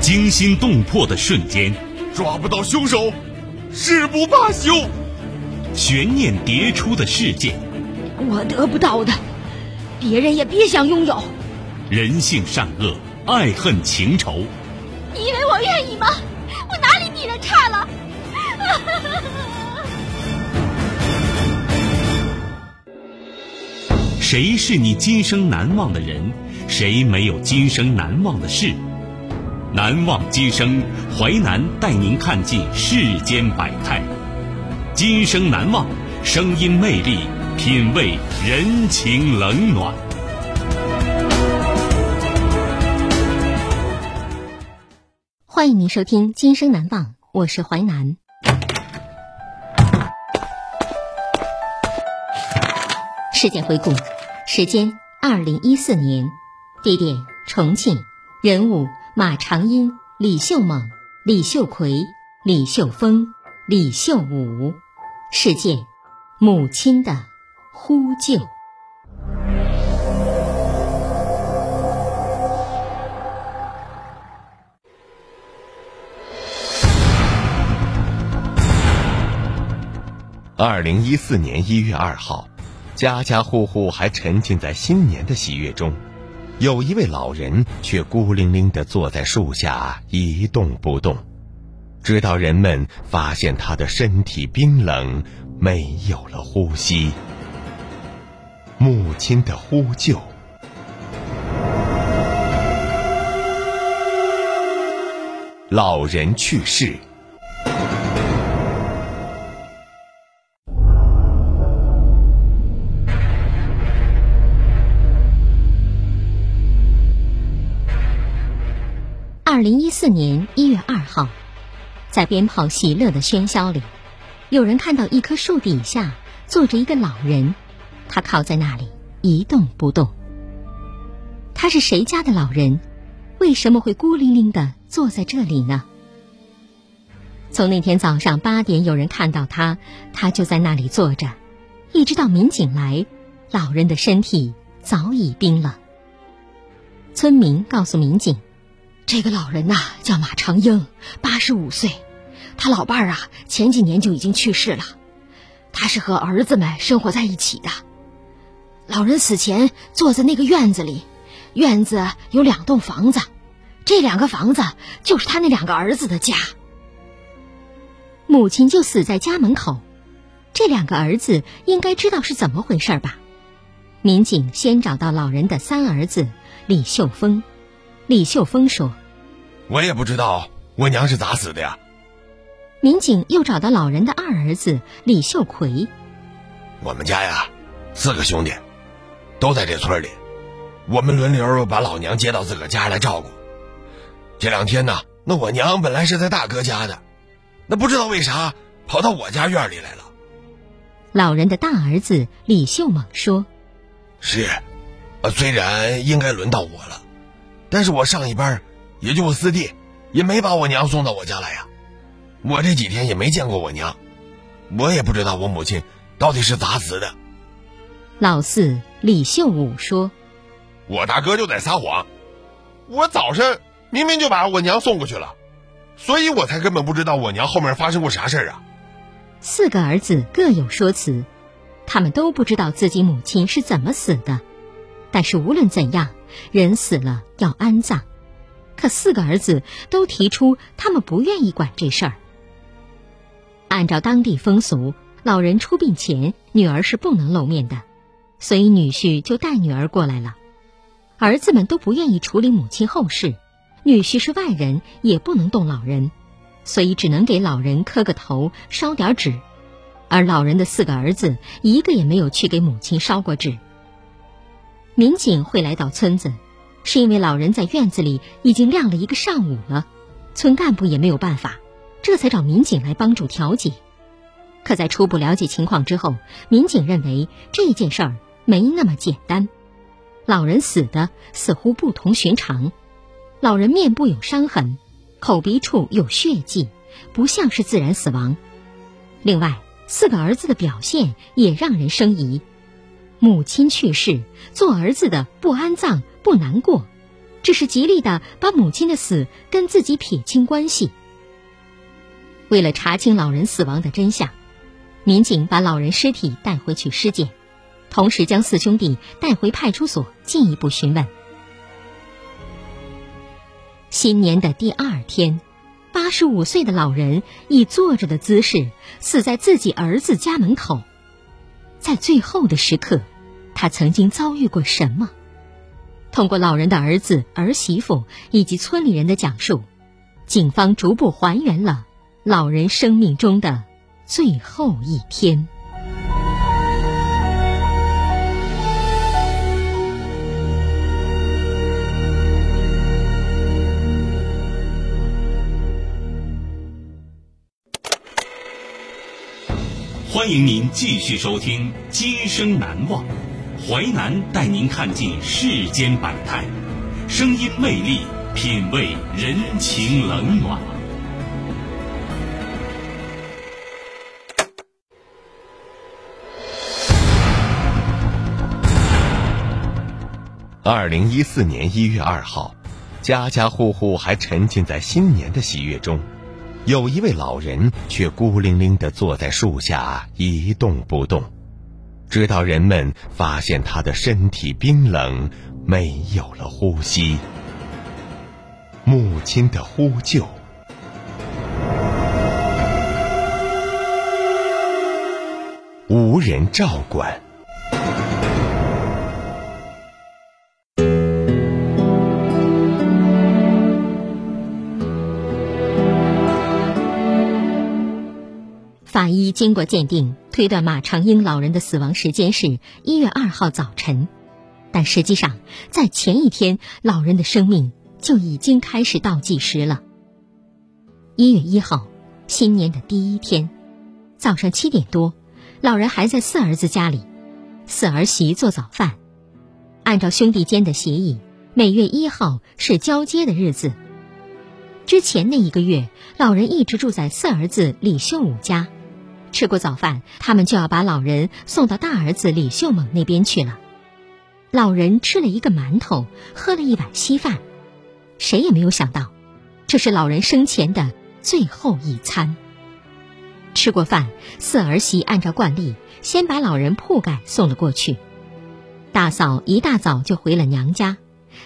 惊心动魄的瞬间，抓不到凶手，誓不罢休。悬念迭出的事件，我得不到的，别人也别想拥有。人性善恶，爱恨情仇。你以为我愿意吗？我哪里比人差了？谁是你今生难忘的人？谁没有今生难忘的事？难忘今生，淮南带您看尽世间百态。今生难忘，声音魅力，品味人情冷暖。欢迎您收听《今生难忘》，我是淮南。事件回顾：时间二零一四年，地点重庆，人物马长英、李秀猛、李秀奎、李秀峰、李秀武，事件母亲的呼救。二零一四年一月二号，家家户户还沉浸在新年的喜悦中，有一位老人却孤零零地坐在树下一动不动，直到人们发现他的身体冰冷，没有了呼吸。母亲的呼救，老人去世。二零一四年一月二号，在鞭炮喜乐的喧嚣里，有人看到一棵树底下坐着一个老人，他靠在那里一动不动。他是谁家的老人？为什么会孤零零的坐在这里呢？从那天早上八点有人看到他，他就在那里坐着，一直到民警来，老人的身体早已冰冷。村民告诉民警。这个老人呐，叫马长英，八十五岁。他老伴儿啊，前几年就已经去世了。他是和儿子们生活在一起的。老人死前坐在那个院子里，院子有两栋房子，这两个房子就是他那两个儿子的家。母亲就死在家门口，这两个儿子应该知道是怎么回事吧？民警先找到老人的三儿子李秀峰。李秀峰说。我也不知道我娘是咋死的呀。民警又找到老人的二儿子李秀奎。我们家呀，四个兄弟，都在这村里，我们轮流把老娘接到自个家来照顾。这两天呢，那我娘本来是在大哥家的，那不知道为啥跑到我家院里来了。老人的大儿子李秀猛说：“是，呃，虽然应该轮到我了，但是我上一班。”也就我四弟，也没把我娘送到我家来呀。我这几天也没见过我娘，我也不知道我母亲到底是咋死的。老四李秀武说：“我大哥就在撒谎，我早上明明就把我娘送过去了，所以我才根本不知道我娘后面发生过啥事儿啊。”四个儿子各有说辞，他们都不知道自己母亲是怎么死的，但是无论怎样，人死了要安葬。可四个儿子都提出，他们不愿意管这事儿。按照当地风俗，老人出殡前，女儿是不能露面的，所以女婿就带女儿过来了。儿子们都不愿意处理母亲后事，女婿是外人，也不能动老人，所以只能给老人磕个头，烧点纸。而老人的四个儿子，一个也没有去给母亲烧过纸。民警会来到村子。是因为老人在院子里已经晾了一个上午了，村干部也没有办法，这才找民警来帮助调解。可在初步了解情况之后，民警认为这件事儿没那么简单。老人死的似乎不同寻常，老人面部有伤痕，口鼻处有血迹，不像是自然死亡。另外，四个儿子的表现也让人生疑。母亲去世，做儿子的不安葬。不难过，只是极力的把母亲的死跟自己撇清关系。为了查清老人死亡的真相，民警把老人尸体带回去尸检，同时将四兄弟带回派出所进一步询问。新年的第二天，八十五岁的老人以坐着的姿势死在自己儿子家门口。在最后的时刻，他曾经遭遇过什么？通过老人的儿子、儿媳妇以及村里人的讲述，警方逐步还原了老人生命中的最后一天。欢迎您继续收听《今生难忘》，淮南带您看尽世间百态，声音魅力，品味人情冷暖。二零一四年一月二号，家家户户还沉浸在新年的喜悦中。有一位老人却孤零零地坐在树下一动不动，直到人们发现他的身体冰冷，没有了呼吸。母亲的呼救，无人照管。法医经过鉴定，推断马长英老人的死亡时间是一月二号早晨，但实际上在前一天，老人的生命就已经开始倒计时了。一月一号，新年的第一天，早上七点多，老人还在四儿子家里，四儿媳做早饭。按照兄弟间的协议，每月一号是交接的日子。之前那一个月，老人一直住在四儿子李秀武家。吃过早饭，他们就要把老人送到大儿子李秀猛那边去了。老人吃了一个馒头，喝了一碗稀饭，谁也没有想到，这是老人生前的最后一餐。吃过饭，四儿媳按照惯例，先把老人铺盖送了过去。大嫂一大早就回了娘家，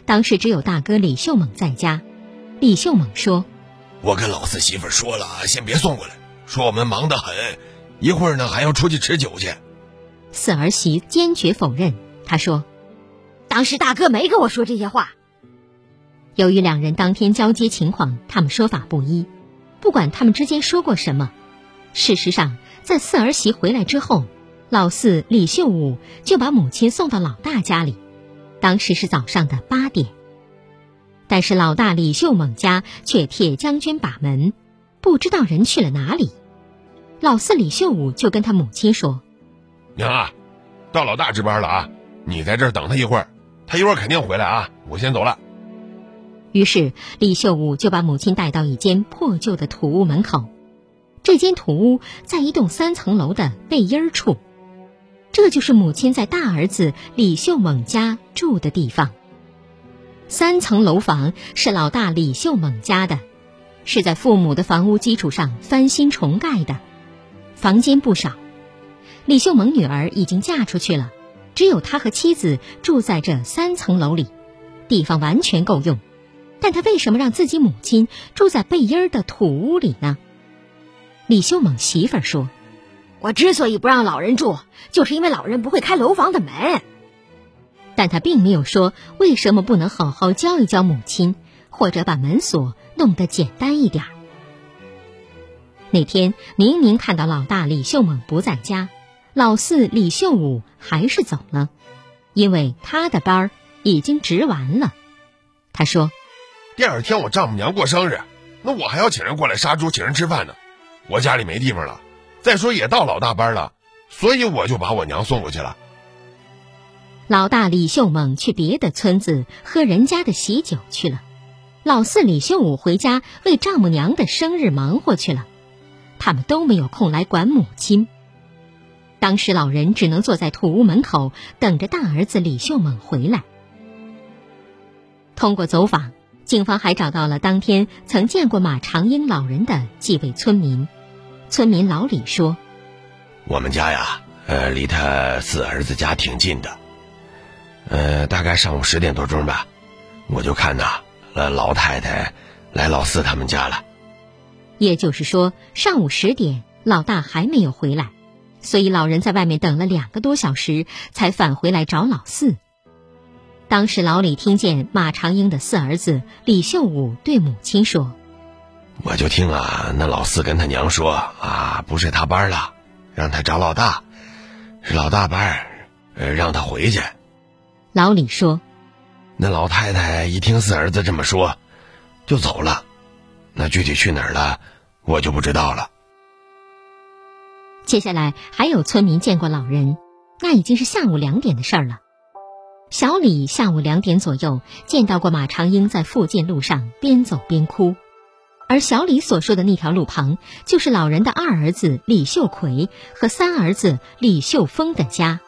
当时只有大哥李秀猛在家。李秀猛说：“我跟老四媳妇说了，先别送过来，说我们忙得很。”一会儿呢，还要出去吃酒去。四儿媳坚决否认，她说：“当时大哥没跟我说这些话。”由于两人当天交接情况，他们说法不一。不管他们之间说过什么，事实上，在四儿媳回来之后，老四李秀武就把母亲送到老大家里。当时是早上的八点，但是老大李秀猛家却铁将军把门，不知道人去了哪里。老四李秀武就跟他母亲说：“娘啊，到老大值班了啊，你在这儿等他一会儿，他一会儿肯定回来啊，我先走了。”于是李秀武就把母亲带到一间破旧的土屋门口。这间土屋在一栋三层楼的背阴处，这就是母亲在大儿子李秀猛家住的地方。三层楼房是老大李秀猛家的，是在父母的房屋基础上翻新重盖的。房间不少，李秀萌女儿已经嫁出去了，只有他和妻子住在这三层楼里，地方完全够用。但他为什么让自己母亲住在背阴儿的土屋里呢？李秀猛媳妇儿说：“我之所以不让老人住，就是因为老人不会开楼房的门。”但他并没有说为什么不能好好教一教母亲，或者把门锁弄得简单一点。那天明明看到老大李秀猛不在家，老四李秀武还是走了，因为他的班儿已经值完了。他说：“第二天我丈母娘过生日，那我还要请人过来杀猪，请人吃饭呢。我家里没地方了，再说也到老大班了，所以我就把我娘送过去了。”老大李秀猛去别的村子喝人家的喜酒去了，老四李秀武回家为丈母娘的生日忙活去了。他们都没有空来管母亲。当时老人只能坐在土屋门口等着大儿子李秀猛回来。通过走访，警方还找到了当天曾见过马长英老人的几位村民。村民老李说：“我们家呀，呃，离他四儿子家挺近的。呃，大概上午十点多钟吧，我就看呐，呃，老太太来老四他们家了。也就是说，上午十点，老大还没有回来，所以老人在外面等了两个多小时，才返回来找老四。当时老李听见马长英的四儿子李秀武对母亲说：“我就听啊，那老四跟他娘说啊，不是他班了，让他找老大，是老大班，呃，让他回去。”老李说：“那老太太一听四儿子这么说，就走了。那具体去哪儿了，我就不知道了。”接下来还有村民见过老人，那已经是下午两点的事儿了。小李下午两点左右见到过马长英在附近路上边走边哭，而小李所说的那条路旁，就是老人的二儿子李秀奎和三儿子李秀峰的家。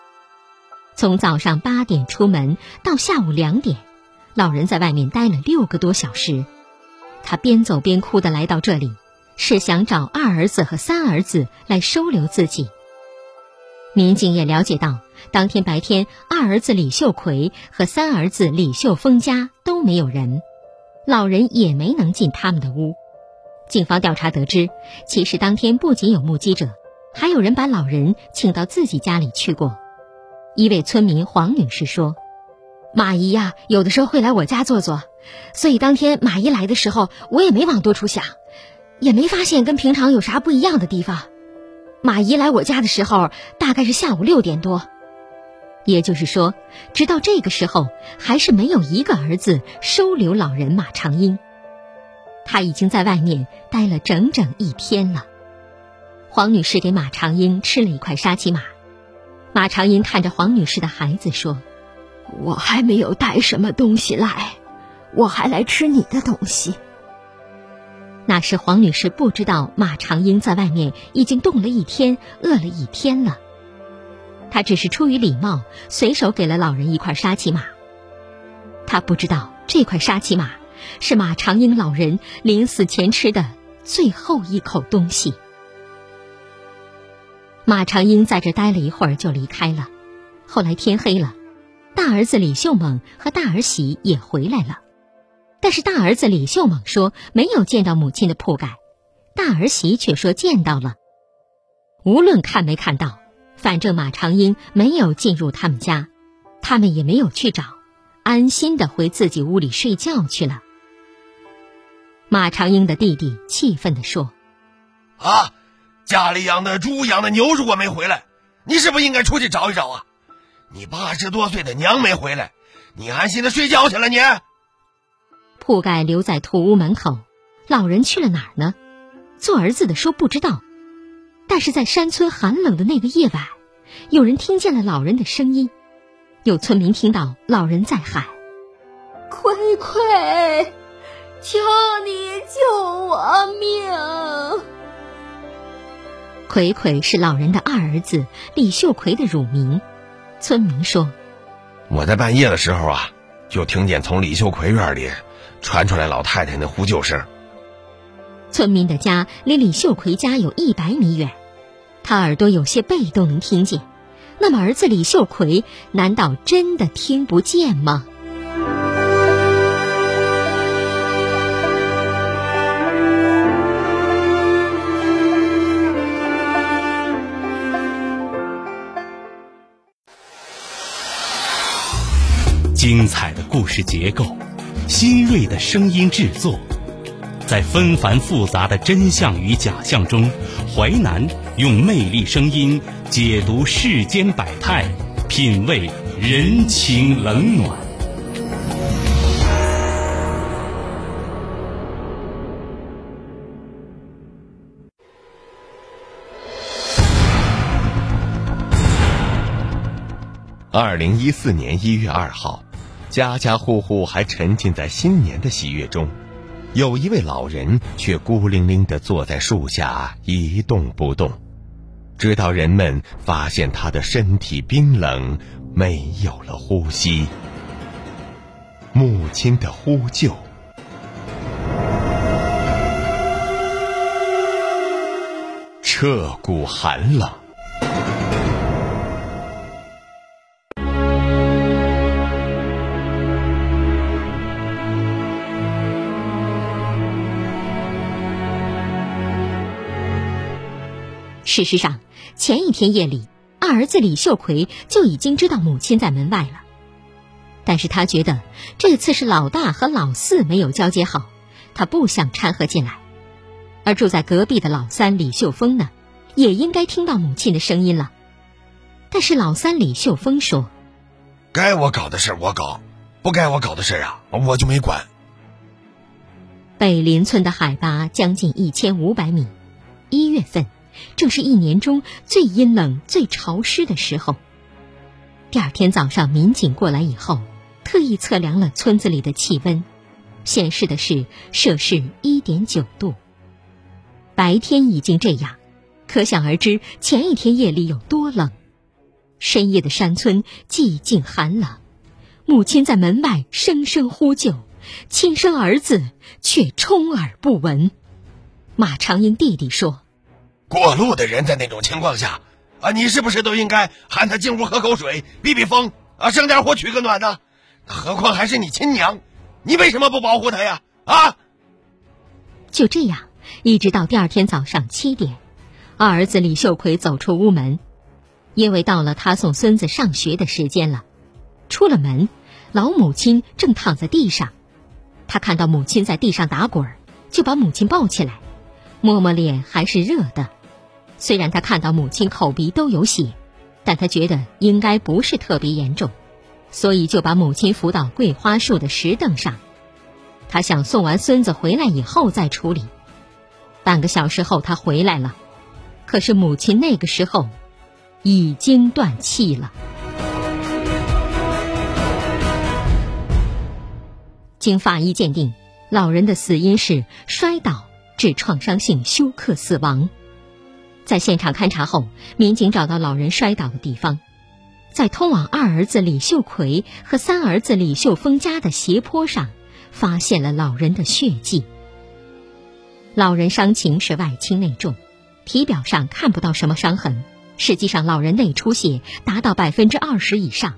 从早上八点出门到下午两点，老人在外面待了六个多小时。他边走边哭的来到这里，是想找二儿子和三儿子来收留自己。民警也了解到，当天白天二儿子李秀奎和三儿子李秀峰家都没有人，老人也没能进他们的屋。警方调查得知，其实当天不仅有目击者，还有人把老人请到自己家里去过。一位村民黄女士说：“马姨呀，有的时候会来我家坐坐，所以当天马姨来的时候，我也没往多处想，也没发现跟平常有啥不一样的地方。马姨来我家的时候，大概是下午六点多，也就是说，直到这个时候，还是没有一个儿子收留老人马长英。他已经在外面待了整整一天了。”黄女士给马长英吃了一块沙琪玛。马长英看着黄女士的孩子说：“我还没有带什么东西来，我还来吃你的东西。”那时黄女士不知道马长英在外面已经冻了一天，饿了一天了。她只是出于礼貌，随手给了老人一块沙琪玛。她不知道这块沙琪玛是马长英老人临死前吃的最后一口东西。马长英在这待了一会儿就离开了。后来天黑了，大儿子李秀猛和大儿媳也回来了，但是大儿子李秀猛说没有见到母亲的铺盖，大儿媳却说见到了。无论看没看到，反正马长英没有进入他们家，他们也没有去找，安心的回自己屋里睡觉去了。马长英的弟弟气愤地说：“啊！”家里养的猪、养的牛如果没回来，你是不是应该出去找一找啊？你八十多岁的娘没回来，你安心的睡觉去了？你铺盖留在土屋门口，老人去了哪儿呢？做儿子的说不知道，但是在山村寒冷的那个夜晚，有人听见了老人的声音，有村民听到老人在喊：“葵葵，求你救我命！”葵葵是老人的二儿子李秀奎的乳名。村民说：“我在半夜的时候啊，就听见从李秀奎院里传出来老太太那呼救声。”村民的家离李秀奎家有一百米远，他耳朵有些背都能听见。那么儿子李秀奎难道真的听不见吗？彩的故事结构，新锐的声音制作，在纷繁复杂的真相与假象中，淮南用魅力声音解读世间百态，品味人情冷暖。二零一四年一月二号。家家户户还沉浸在新年的喜悦中，有一位老人却孤零零地坐在树下一动不动，直到人们发现他的身体冰冷，没有了呼吸。母亲的呼救。彻骨寒冷。事实上，前一天夜里，二儿子李秀奎就已经知道母亲在门外了。但是他觉得这次是老大和老四没有交接好，他不想掺和进来。而住在隔壁的老三李秀峰呢，也应该听到母亲的声音了。但是老三李秀峰说：“该我搞的事我搞，不该我搞的事啊，我就没管。”北林村的海拔将近一千五百米，一月份。正是一年中最阴冷、最潮湿的时候。第二天早上，民警过来以后，特意测量了村子里的气温，显示的是摄氏一点九度。白天已经这样，可想而知前一天夜里有多冷。深夜的山村寂静寒冷，母亲在门外声声呼救，亲生儿子却充耳不闻。马长英弟弟说。过路的人在那种情况下，啊，你是不是都应该喊他进屋喝口水、避避风，啊，生点火取个暖呢？何况还是你亲娘，你为什么不保护他呀？啊！就这样，一直到第二天早上七点，二儿子李秀奎走出屋门，因为到了他送孙子上学的时间了。出了门，老母亲正躺在地上，他看到母亲在地上打滚，就把母亲抱起来，摸摸脸，还是热的。虽然他看到母亲口鼻都有血，但他觉得应该不是特别严重，所以就把母亲扶到桂花树的石凳上。他想送完孙子回来以后再处理。半个小时后，他回来了，可是母亲那个时候已经断气了。经法医鉴定，老人的死因是摔倒致创伤性休克死亡。在现场勘查后，民警找到老人摔倒的地方，在通往二儿子李秀奎和三儿子李秀峰家的斜坡上，发现了老人的血迹。老人伤情是外轻内重，体表上看不到什么伤痕，实际上老人内出血达到百分之二十以上。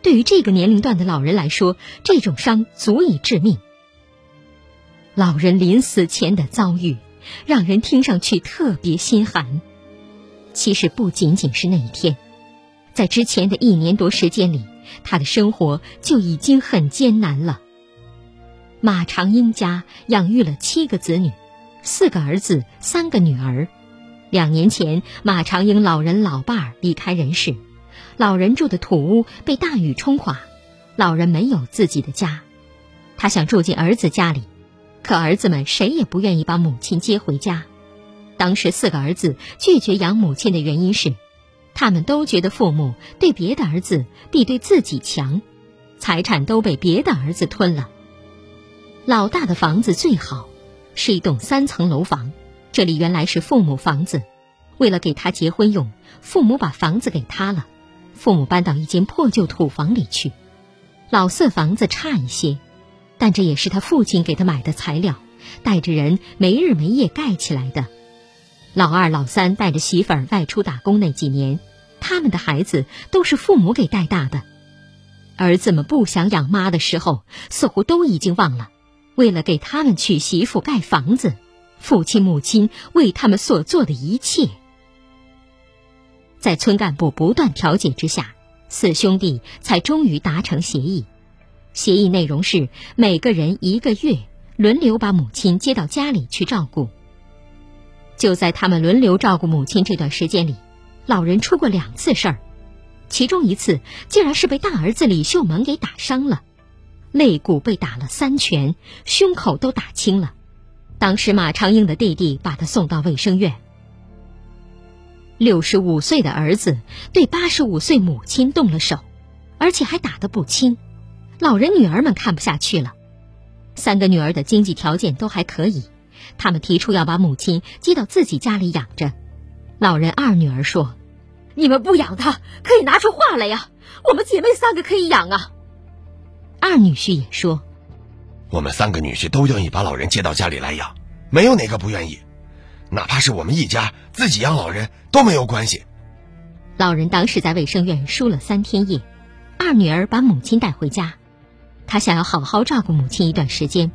对于这个年龄段的老人来说，这种伤足以致命。老人临死前的遭遇。让人听上去特别心寒。其实不仅仅是那一天，在之前的一年多时间里，他的生活就已经很艰难了。马长英家养育了七个子女，四个儿子，三个女儿。两年前，马长英老人老伴儿离开人世，老人住的土屋被大雨冲垮，老人没有自己的家，他想住进儿子家里。可儿子们谁也不愿意把母亲接回家。当时四个儿子拒绝养母亲的原因是，他们都觉得父母对别的儿子比对自己强，财产都被别的儿子吞了。老大的房子最好，是一栋三层楼房，这里原来是父母房子，为了给他结婚用，父母把房子给他了，父母搬到一间破旧土房里去。老四房子差一些。但这也是他父亲给他买的材料，带着人没日没夜盖起来的。老二、老三带着媳妇儿外出打工那几年，他们的孩子都是父母给带大的。儿子们不想养妈的时候，似乎都已经忘了，为了给他们娶媳妇、盖房子，父亲、母亲为他们所做的一切。在村干部不断调解之下，四兄弟才终于达成协议。协议内容是每个人一个月轮流把母亲接到家里去照顾。就在他们轮流照顾母亲这段时间里，老人出过两次事儿，其中一次竟然是被大儿子李秀萌给打伤了，肋骨被打了三拳，胸口都打青了。当时马长英的弟弟把他送到卫生院。六十五岁的儿子对八十五岁母亲动了手，而且还打得不轻。老人女儿们看不下去了，三个女儿的经济条件都还可以，他们提出要把母亲接到自己家里养着。老人二女儿说：“你们不养她，可以拿出话来呀，我们姐妹三个可以养啊。”二女婿也说：“我们三个女婿都愿意把老人接到家里来养，没有哪个不愿意。哪怕是我们一家自己养老人都没有关系。老人当时在卫生院输了三天液，二女儿把母亲带回家，他想要好好照顾母亲一段时间，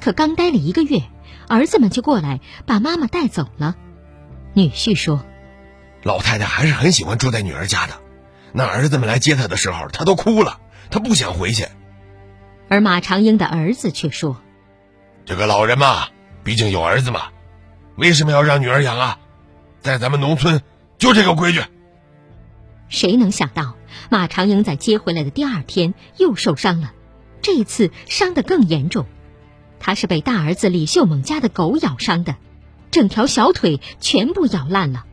可刚待了一个月，儿子们就过来把妈妈带走了。女婿说：“老太太还是很喜欢住在女儿家的，那儿子们来接她的时候，她都哭了，她不想回去。”而马长英的儿子却说：“这个老人嘛，毕竟有儿子嘛。”为什么要让女儿养啊？在咱们农村就这个规矩。谁能想到马长英在接回来的第二天又受伤了，这一次伤得更严重。他是被大儿子李秀猛家的狗咬伤的，整条小腿全部咬烂了。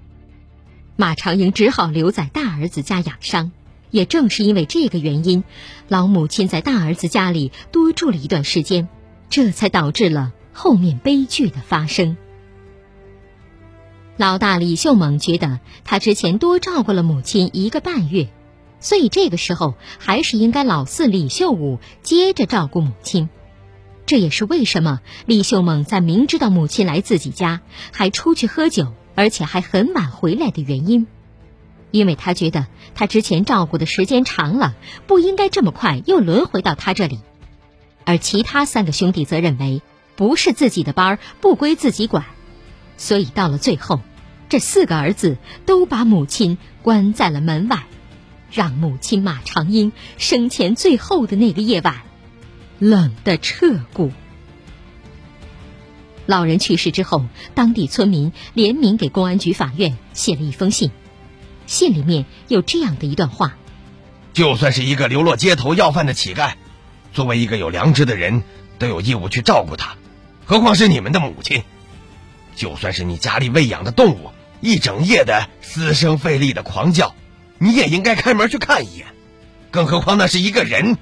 马长英只好留在大儿子家养伤。也正是因为这个原因，老母亲在大儿子家里多住了一段时间，这才导致了后面悲剧的发生。老大李秀猛觉得他之前多照顾了母亲一个半月，所以这个时候还是应该老四李秀武接着照顾母亲。这也是为什么李秀猛在明知道母亲来自己家还出去喝酒，而且还很晚回来的原因。因为他觉得他之前照顾的时间长了，不应该这么快又轮回到他这里。而其他三个兄弟则认为，不是自己的班儿，不归自己管。所以到了最后，这四个儿子都把母亲关在了门外，让母亲马长英生前最后的那个夜晚冷得彻骨。老人去世之后，当地村民联名给公安局、法院写了一封信，信里面有这样的一段话：就算是一个流落街头要饭的乞丐，作为一个有良知的人，都有义务去照顾他，何况是你们的母亲。就算是你家里喂养的动物一整夜的嘶声费力的狂叫，你也应该开门去看一眼，更何况那是一个人，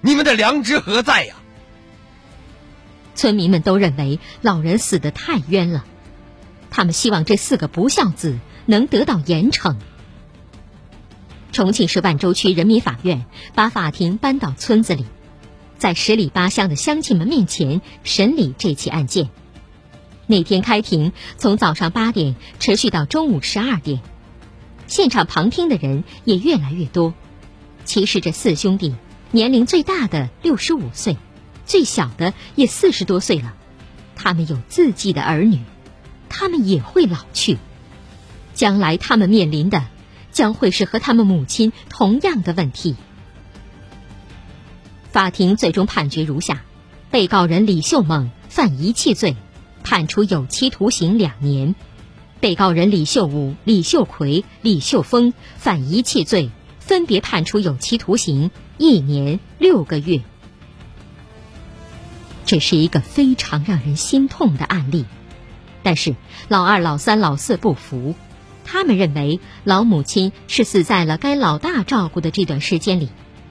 你们的良知何在呀？村民们都认为老人死得太冤了，他们希望这四个不孝子能得到严惩。重庆市万州区人民法院把法庭搬到村子里，在十里八乡的乡亲们面前审理这起案件。那天开庭从早上八点持续到中午十二点，现场旁听的人也越来越多。其实这四兄弟年龄最大的六十五岁，最小的也四十多岁了。他们有自己的儿女，他们也会老去，将来他们面临的将会是和他们母亲同样的问题。法庭最终判决如下：被告人李秀猛犯遗弃罪。判处有期徒刑两年，被告人李秀武、李秀奎、李秀峰犯遗弃罪，分别判处有期徒刑一年六个月。这是一个非常让人心痛的案例，但是老二、老三、老四不服，他们认为老母亲是死在了该老大照顾的这段时间里，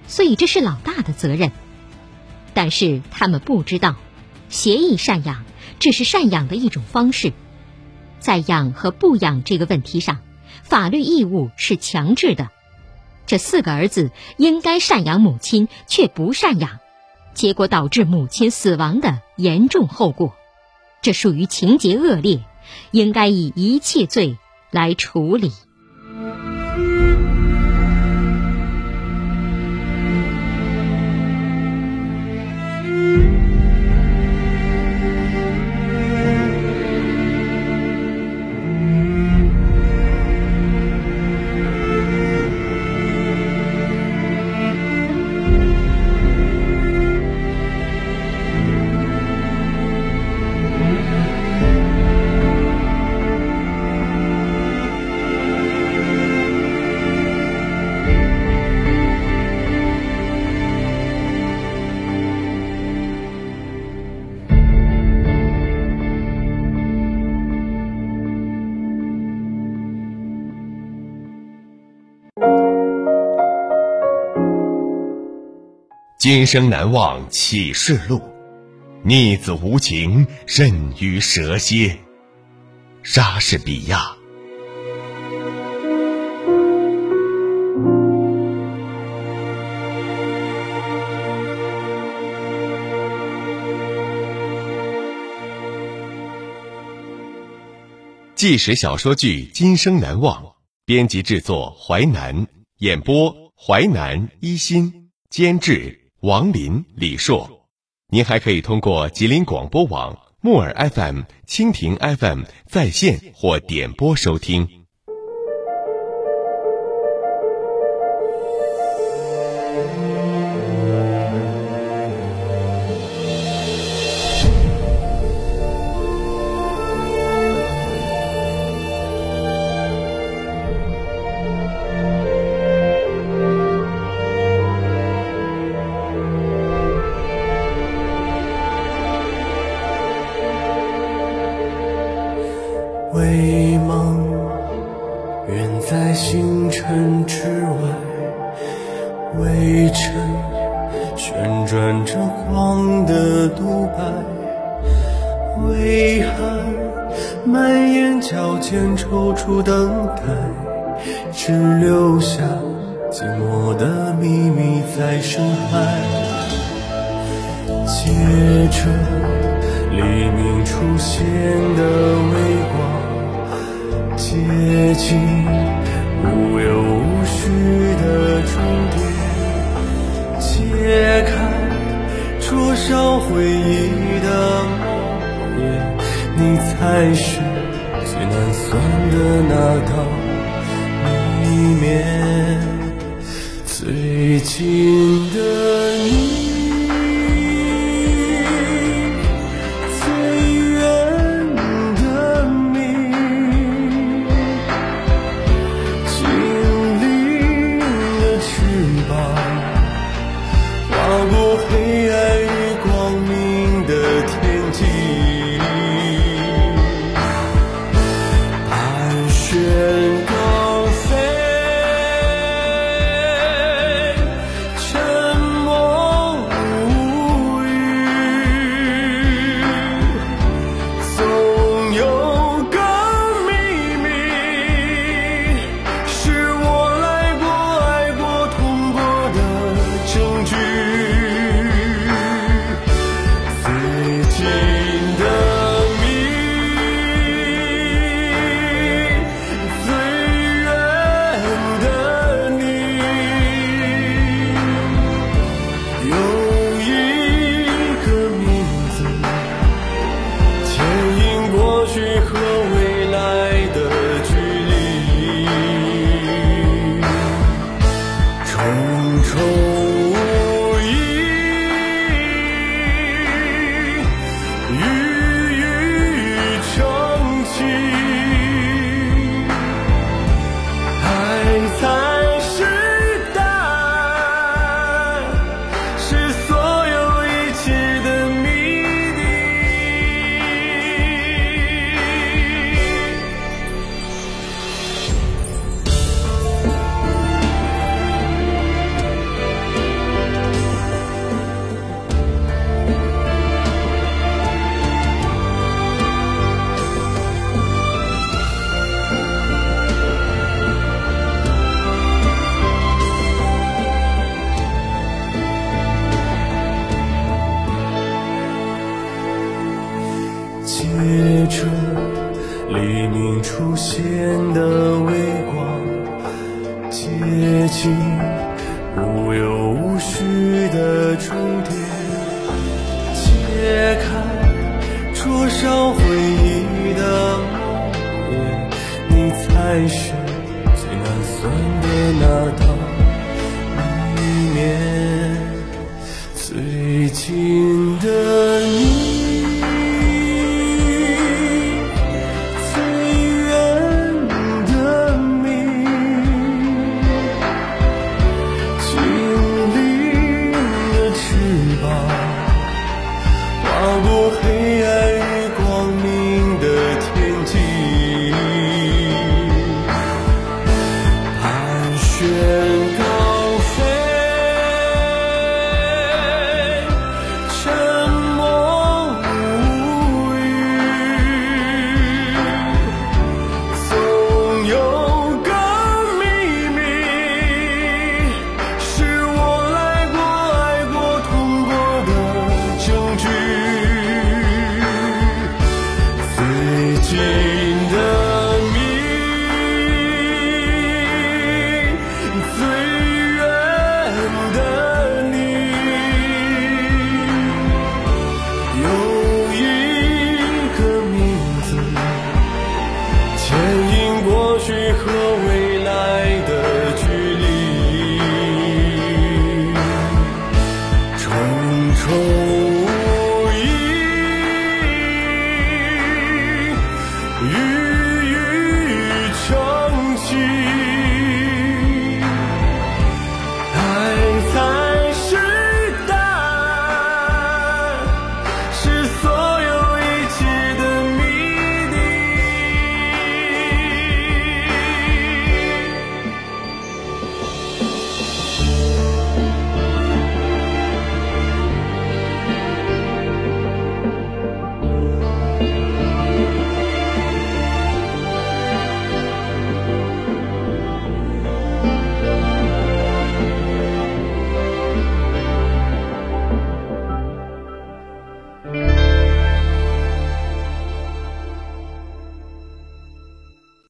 所以这是老大的责任。但是他们不知道，协议赡养。只是赡养的一种方式，在养和不养这个问题上，法律义务是强制的。这四个儿子应该赡养母亲，却不赡养，结果导致母亲死亡的严重后果，这属于情节恶劣，应该以遗弃罪来处理。今生难忘启示录，逆子无情甚于蛇蝎。莎士比亚。纪实小说剧《今生难忘》，编辑制作淮南，演播淮南一心，监制王林、李硕。您还可以通过吉林广播网、木耳 FM、蜻蜓 FM 在线或点播收听。揭开灼烧回忆的梦魇，你才是最难算的那道谜面，最近的你。